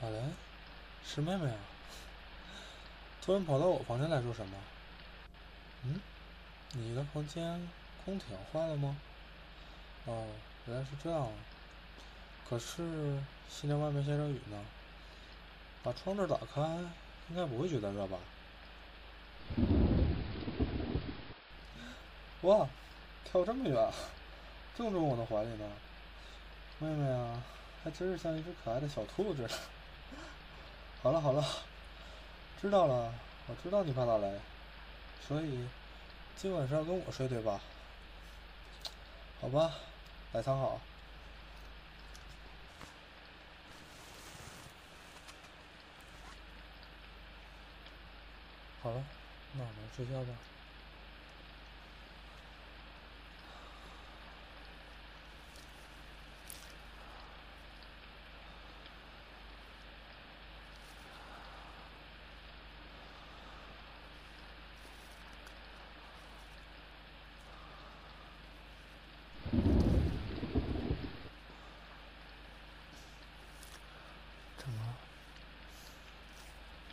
小莲，是妹妹啊！突然跑到我房间来做什么？嗯，你的房间空调坏了吗？哦，原来是这样啊。可是现在外面下着雨呢，把窗子打开，应该不会觉得热吧？哇，跳这么远，正中我的怀里呢！妹妹啊，还真是像一只可爱的小兔子。好了好了，知道了，我知道你怕打雷，所以今晚上跟我睡对吧？好吧，来藏好。好了，那我们睡觉吧。怎么？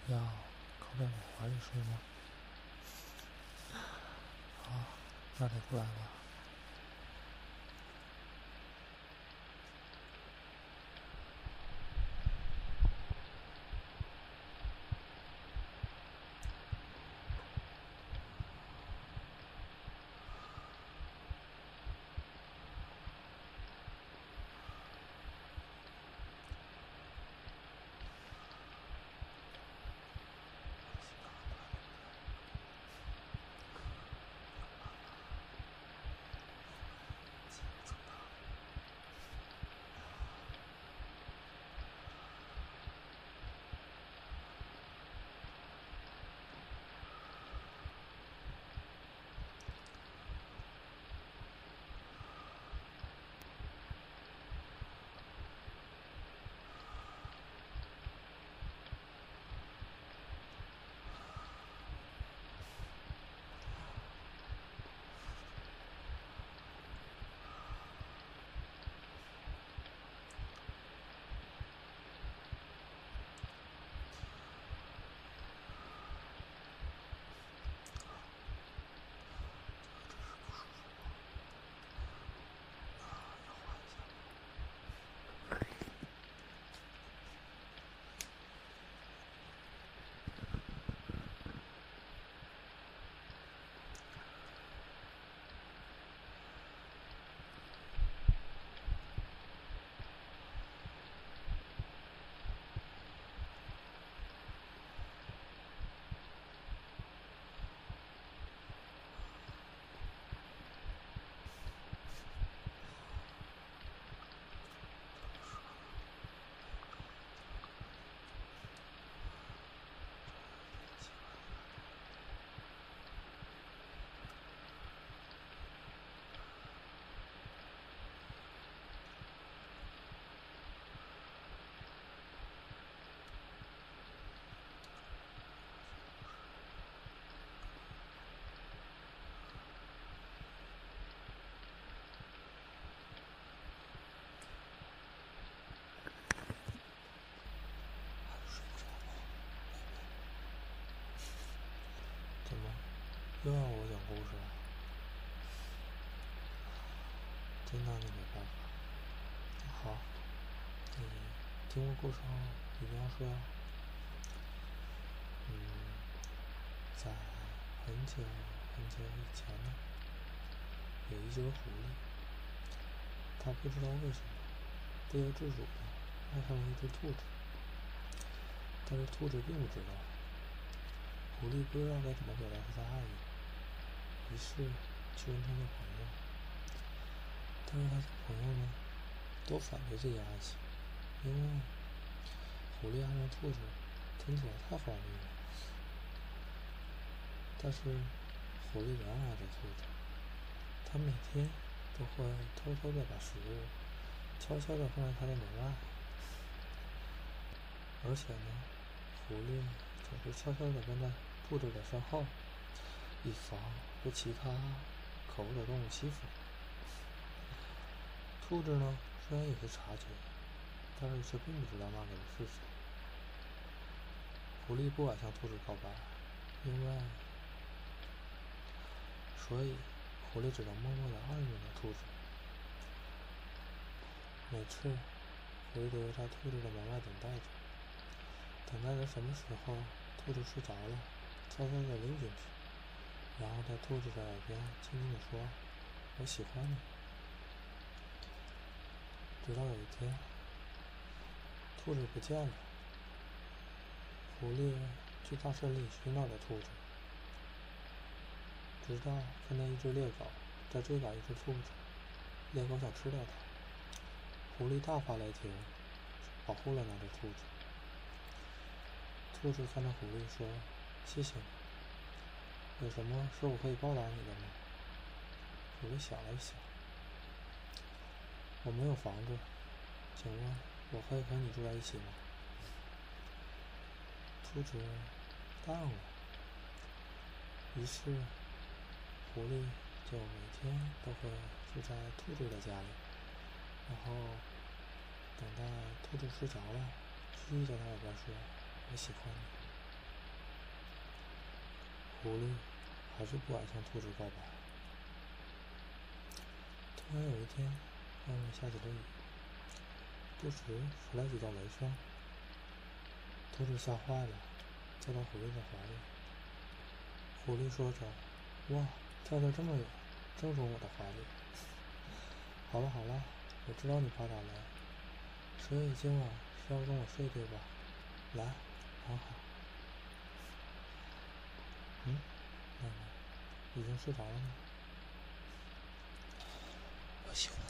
要在我怀里睡吗？好，那得过来吧。怎么又要我讲故事了？真拿你没办法。好，你听过故事后一定要睡哦。嗯，在很久很久以前呢，有一只狐狸，它不知道为什么不由自主的爱上了一只兔子，但是兔子并不知道。狐狸不知道该怎么表达他的爱。意，于是去问他的朋友，但是他的朋友呢，都反对这件爱情，因为狐狸爱上兔子听起来太荒谬了。但是狐狸仍然爱着兔子，它每天都会偷偷的把食物悄悄的放在它的门外，而且呢，狐狸总是悄悄的跟在兔子的身后，以防被其他可恶的动物欺负。兔子呢，虽然有些察觉，但是却并不知道那个人是谁。狐狸不敢向兔子告白，因为，所以狐狸只能默默的暗恋着兔子。每次，狐狸都在兔子的门外等待着，等待着什么时候兔子睡着了，悄悄的溜进去，然后在兔子的耳边轻轻的说：“我喜欢你。”直到有一天，兔子不见了，狐狸去大森林寻找着兔子，直到看见一只猎狗在追赶一只兔子，猎狗想吃掉它，狐狸大发雷霆，保护了那只兔子。兔子看着狐狸说：“谢谢你，有什么是我可以报答你的吗？”狐狸想了一想。我没有房子，请问我可以和你住在一起吗？兔子答应了。于是，狐狸就每天都会住在兔子的家里，然后等待兔子睡着了，继续在他耳边说：“我喜欢你。”狐狸还是不敢向兔子告白。突然有一天。外面下起了。雨，不时传来几道雷声。兔子吓坏了，跳到狐狸的怀里。狐狸说着：“哇，跳得这么远，正中我的怀里。”好了。好了，我知道你怕打雷，所以今晚是要跟我睡对吧？来，还好。嗯，奶奶，已经睡着了吗？我喜欢。